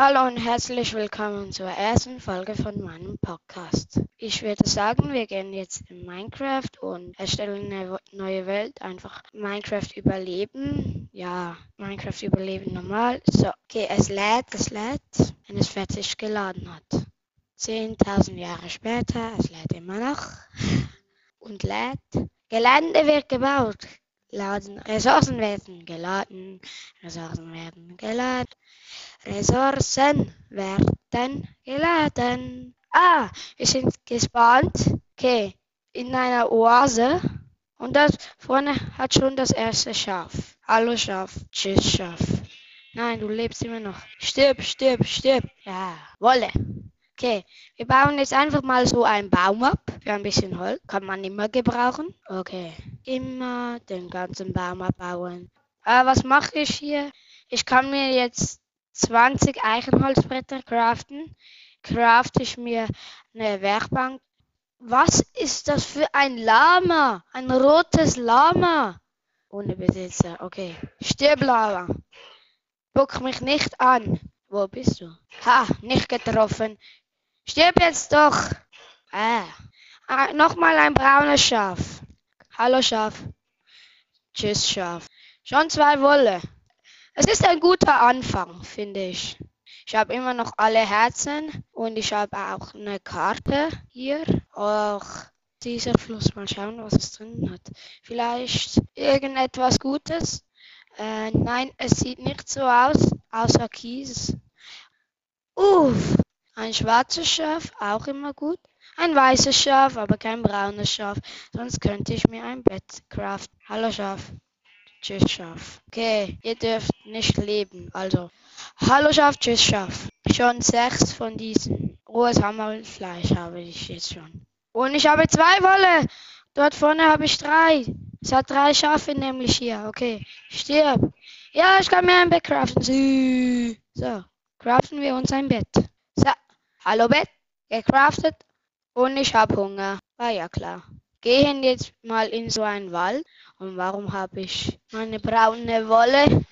Hallo und herzlich willkommen zur ersten Folge von meinem Podcast. Ich würde sagen, wir gehen jetzt in Minecraft und erstellen eine neue Welt. Einfach Minecraft überleben. Ja, Minecraft überleben normal. So, okay, es lädt, es lädt, wenn es fertig geladen hat. 10.000 Jahre später, es lädt immer noch und lädt. Gelände wird gebaut. Laden. Ressourcen werden geladen. Ressourcen werden geladen. Ressourcen werden geladen. Ah, wir sind gespannt. Okay, in einer Oase. Und das vorne hat schon das erste Schaf. Hallo Schaf. Tschüss Schaf. Nein, du lebst immer noch. Stirb, stirb, stirb. Ja, Wolle. Okay, wir bauen jetzt einfach mal so einen Baum ab. Für ein bisschen Holz. Kann man immer gebrauchen. Okay. Immer den ganzen Baum abbauen. Äh, was mache ich hier? Ich kann mir jetzt 20 Eichenholzbretter craften. Crafte ich mir eine Werkbank. Was ist das für ein Lama? Ein rotes Lama. Ohne Besitzer. Okay. Stirb, Lama. Guck mich nicht an. Wo bist du? Ha, nicht getroffen. Stirb jetzt doch! Ah. ah Nochmal ein braunes Schaf. Hallo Schaf. Tschüss Schaf. Schon zwei Wolle. Es ist ein guter Anfang, finde ich. Ich habe immer noch alle Herzen und ich habe auch eine Karte hier. Auch dieser Fluss. Mal schauen, was es drin hat. Vielleicht irgendetwas Gutes. Äh, nein, es sieht nicht so aus, außer Kies. Uff. Ein schwarzes Schaf, auch immer gut. Ein weißes Schaf, aber kein braunes Schaf. Sonst könnte ich mir ein Bett craften. Hallo Schaf. Tschüss Schaf. Okay, ihr dürft nicht leben. Also, hallo Schaf, tschüss Schaf. Schon sechs von diesen. Rohes Hammerfleisch habe ich jetzt schon. Und ich habe zwei Wolle. Dort vorne habe ich drei. Es hat drei Schafe nämlich hier. Okay, stirb. Ja, ich kann mir ein Bett craften. So, craften wir uns ein Bett. Hallo Bett, gecraftet und ich hab Hunger. War ja klar. Gehen jetzt mal in so einen Wald. Und warum habe ich meine braune Wolle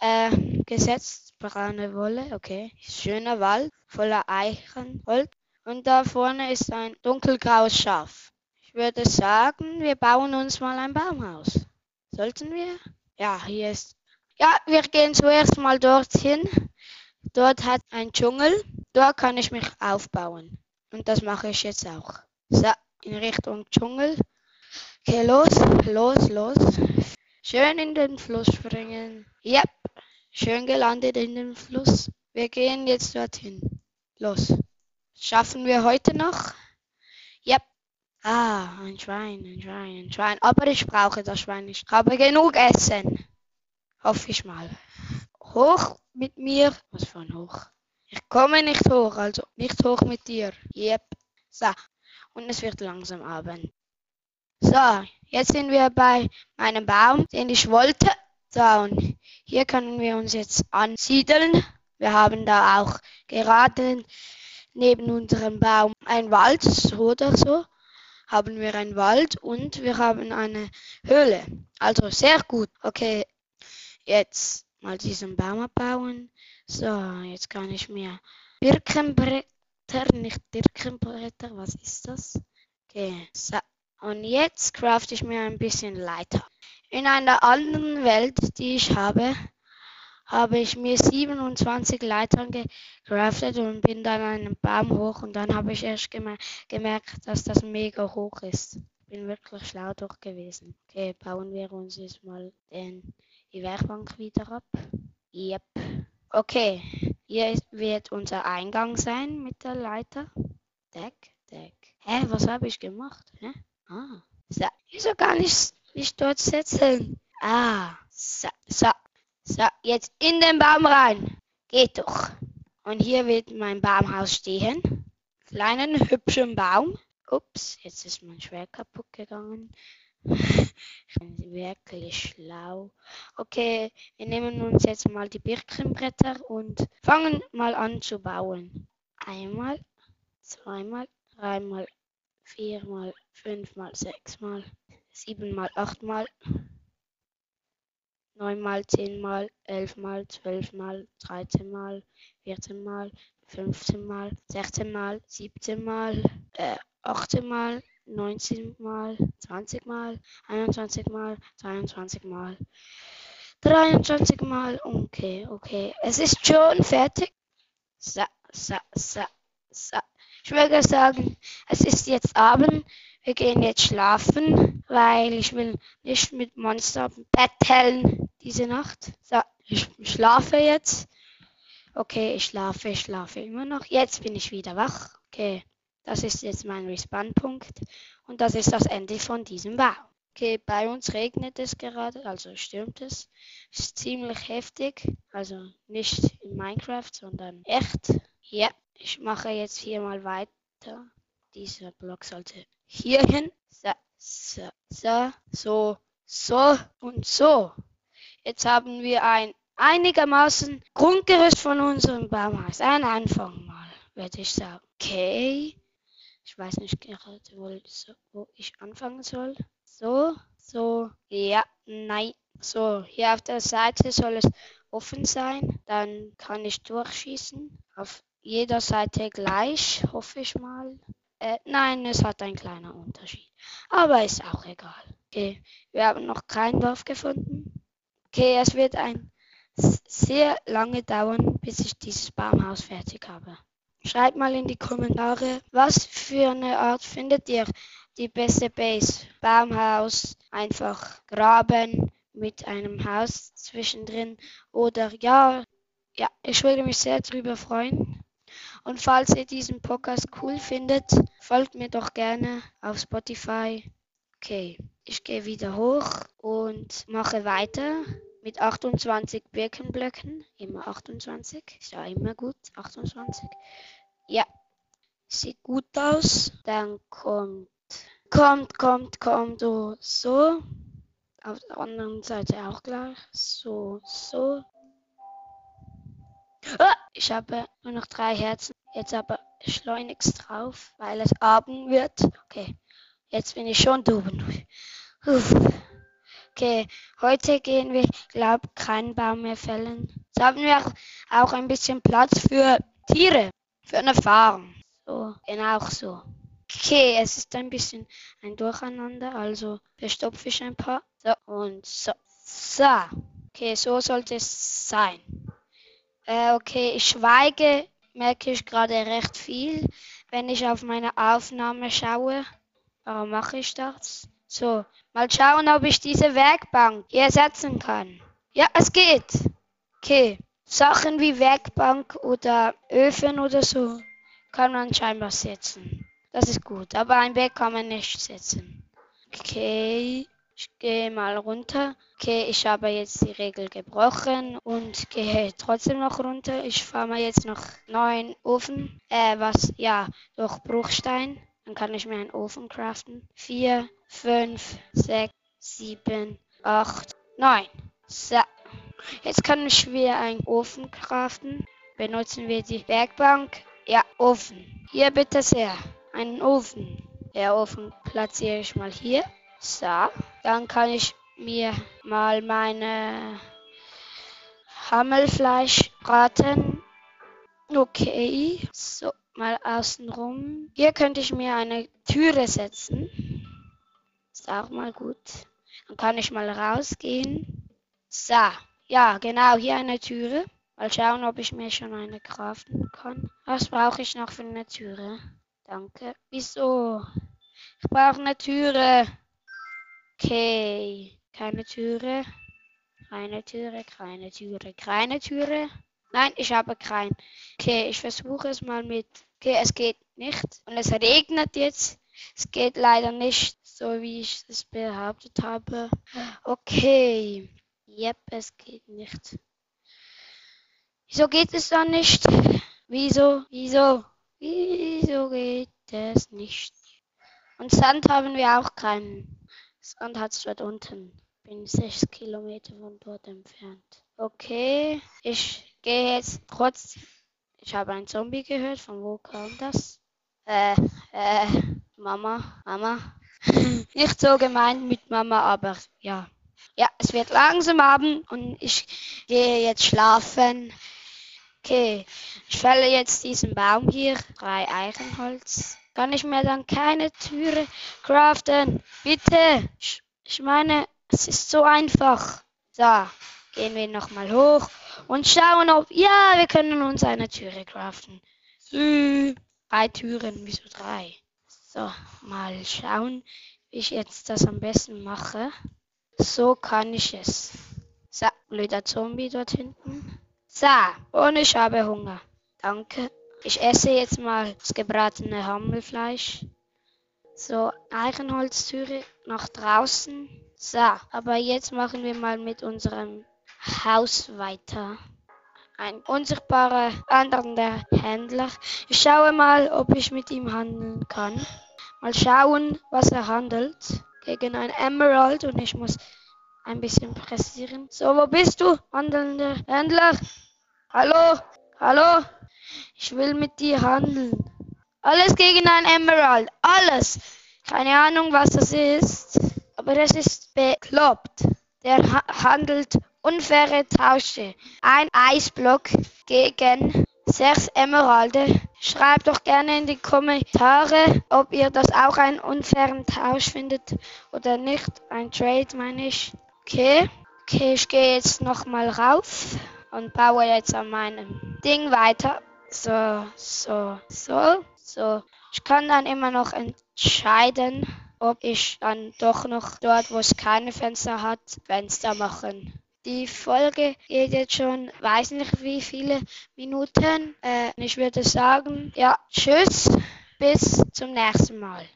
äh, gesetzt? Braune Wolle, okay. Schöner Wald voller Eichenholz. Und da vorne ist ein dunkelgraues Schaf. Ich würde sagen, wir bauen uns mal ein Baumhaus. Sollten wir? Ja, hier ist. Ja, wir gehen zuerst mal dorthin. Dort hat ein Dschungel. Dort kann ich mich aufbauen. Und das mache ich jetzt auch. So, in Richtung Dschungel. Okay, los, los, los. Schön in den Fluss springen. Yep, schön gelandet in den Fluss. Wir gehen jetzt dorthin. Los. Schaffen wir heute noch? Yep. Ah, ein Schwein, ein Schwein, ein Schwein. Aber ich brauche das Schwein nicht. Ich habe genug Essen. Hoffe ich mal. Hoch mit mir. Was ein Hoch? Ich komme nicht hoch, also nicht hoch mit dir. Yep. So. Und es wird langsam Abend. So, jetzt sind wir bei meinem Baum, den ich wollte. So, und hier können wir uns jetzt ansiedeln. Wir haben da auch gerade neben unserem Baum ein Wald, so oder so. Haben wir einen Wald und wir haben eine Höhle. Also sehr gut. Okay, jetzt mal diesen Baum abbauen. So, jetzt kann ich mir Birkenbretter, nicht Birkenbretter, was ist das? Okay, so. Und jetzt crafte ich mir ein bisschen Leiter. In einer anderen Welt, die ich habe, habe ich mir 27 Leitern gecraftet und bin dann einen Baum hoch und dann habe ich erst gemer gemerkt, dass das mega hoch ist. Bin wirklich schlau durch gewesen. Okay, bauen wir uns jetzt mal den, die Werkbank wieder ab. Yep. Okay, hier wird unser Eingang sein mit der Leiter. Deck, Deck. Hä, was habe ich gemacht? Hä? Ah, so. Wieso gar nicht mich dort setzen? Ah, so, so. So, jetzt in den Baum rein. Geht doch. Und hier wird mein Baumhaus stehen. Kleinen, hübschen Baum. Ups, jetzt ist mein Schwert kaputt gegangen. Wirklich schlau. Okay, wir nehmen uns jetzt mal die Birkenbretter und fangen mal an zu bauen. Einmal, zweimal, dreimal, viermal, fünfmal, sechsmal, siebenmal, achtmal, neunmal, zehnmal, elfmal, zwölfmal, dreizehnmal, 14 Mal, 15 Mal, 16 Mal, 17 Mal, äh, 18 Mal, 19 Mal, 20 Mal, 21 Mal, 22 Mal, 23 Mal. Okay, okay. Es ist schon fertig. So, so, so, so. Ich würde sagen, es ist jetzt Abend. Wir gehen jetzt schlafen, weil ich will nicht mit Monster betteln diese Nacht. So, ich schlafe jetzt. Okay, ich schlafe, ich schlafe immer noch. Jetzt bin ich wieder wach. Okay, das ist jetzt mein Respawn-Punkt. Und das ist das Ende von diesem Bau. Okay, bei uns regnet es gerade, also stürmt es. Ist ziemlich heftig, also nicht in Minecraft, sondern echt. Ja, ich mache jetzt hier mal weiter. Dieser Block sollte hier hin. So, so, so, so, so und so. Jetzt haben wir ein einigermaßen Grundgerüst von unserem Baumhaus. Ein Anfang mal, würde ich sagen. Okay. Ich weiß nicht gerade, wo, ich anfangen soll. So, so, ja, nein. So, hier auf der Seite soll es offen sein. Dann kann ich durchschießen. Auf jeder Seite gleich, hoffe ich mal. Äh, nein, es hat einen kleinen Unterschied. Aber ist auch egal. Okay, wir haben noch keinen Dorf gefunden. Okay, es wird ein sehr lange dauern, bis ich dieses Baumhaus fertig habe. Schreibt mal in die Kommentare, was für eine Art findet ihr die beste Base? Baumhaus, einfach graben mit einem Haus zwischendrin oder ja, ja, ich würde mich sehr darüber freuen. Und falls ihr diesen Podcast cool findet, folgt mir doch gerne auf Spotify. Okay, ich gehe wieder hoch und mache weiter mit 28 Birkenblöcken. Immer 28. Ist ja immer gut. 28. Ja. Sieht gut aus. Dann kommt, kommt, kommt, kommt so, so. Auf der anderen Seite auch gleich. So, so. Ah, ich habe nur noch drei Herzen. Jetzt aber schleunigst drauf, weil es Abend wird. Okay, jetzt bin ich schon duben. Okay, heute gehen wir, glaube keinen Baum mehr fällen. Jetzt haben wir auch ein bisschen Platz für Tiere, für eine Farm. So, genau so. Okay, es ist ein bisschen ein Durcheinander, also verstopfe ich ein paar. So und so. So. Okay, so sollte es sein. Äh, okay, ich schweige, merke ich gerade recht viel, wenn ich auf meine Aufnahme schaue. Warum mache ich das? So, mal schauen, ob ich diese Werkbank hier ersetzen kann. Ja, es geht. Okay. Sachen wie Werkbank oder Öfen oder so kann man scheinbar setzen. Das ist gut, aber ein Bett kann man nicht setzen. Okay. Ich gehe mal runter. Okay, ich habe jetzt die Regel gebrochen und gehe trotzdem noch runter. Ich fahre mal jetzt noch neuen Ofen. Äh, was? Ja, durch Bruchstein. Dann kann ich mir einen Ofen craften. 4, 5, 6, 7, 8, 9. So. Jetzt kann ich mir einen Ofen craften. Benutzen wir die Werkbank. Ja, Ofen. Hier bitte sehr. Einen Ofen. Der Ofen platziere ich mal hier. So, dann kann ich mir mal meine Hammelfleisch braten. Okay, so, mal außenrum. Hier könnte ich mir eine Türe setzen. Ist auch mal gut. Dann kann ich mal rausgehen. So, ja, genau, hier eine Türe. Mal schauen, ob ich mir schon eine craften kann. Was brauche ich noch für eine Türe? Danke. Wieso? Ich brauche eine Türe. Okay, keine Türe. Keine Türe, keine Türe, keine Türe. Nein, ich habe keinen. Okay, ich versuche es mal mit. Okay, es geht nicht. Und es regnet jetzt. Es geht leider nicht, so wie ich es behauptet habe. Okay. Yep, es geht nicht. Wieso geht es dann nicht? Wieso? Wieso? Wieso geht es nicht? Und Sand haben wir auch keinen. Sand hat es dort unten. Bin sechs Kilometer von dort entfernt. Okay, ich gehe jetzt trotzdem. Ich habe einen Zombie gehört. Von wo kam das? Äh, äh, Mama, Mama. Nicht so gemeint mit Mama, aber ja. Ja, es wird langsam Abend und ich gehe jetzt schlafen. Okay, ich fälle jetzt diesen Baum hier, drei Eichenholz. Kann ich mir dann keine Türe craften? Bitte! Ich, ich meine, es ist so einfach. So, gehen wir nochmal hoch und schauen, ob... Ja, wir können uns eine Türe craften. Sü. Drei Türen, wieso drei? So, mal schauen, wie ich jetzt das am besten mache. So kann ich es. So, blöder Zombie dort hinten. So, und ich habe Hunger. Danke. Ich esse jetzt mal das gebratene Hammelfleisch. So, Eichenholztüre nach draußen. So, aber jetzt machen wir mal mit unserem Haus weiter. Ein unsichtbarer wandernder Händler. Ich schaue mal, ob ich mit ihm handeln kann. Mal schauen, was er handelt. Gegen ein Emerald und ich muss ein bisschen pressieren. So, wo bist du, wandelnder Händler? Hallo? Hallo? Ich will mit dir handeln. Alles gegen ein Emerald. Alles. Keine Ahnung, was das ist. Aber das ist bekloppt. Der ha handelt unfaire Tausche. Ein Eisblock gegen sechs Emeralde. Schreibt doch gerne in die Kommentare, ob ihr das auch einen unfairen Tausch findet oder nicht. Ein Trade meine ich. Okay. Okay, ich gehe jetzt nochmal rauf und baue jetzt an meinem Ding weiter. So, so, so, so. Ich kann dann immer noch entscheiden, ob ich dann doch noch dort, wo es keine Fenster hat, Fenster machen. Die Folge geht jetzt schon, weiß nicht wie viele Minuten. Äh, ich würde sagen, ja, tschüss, bis zum nächsten Mal.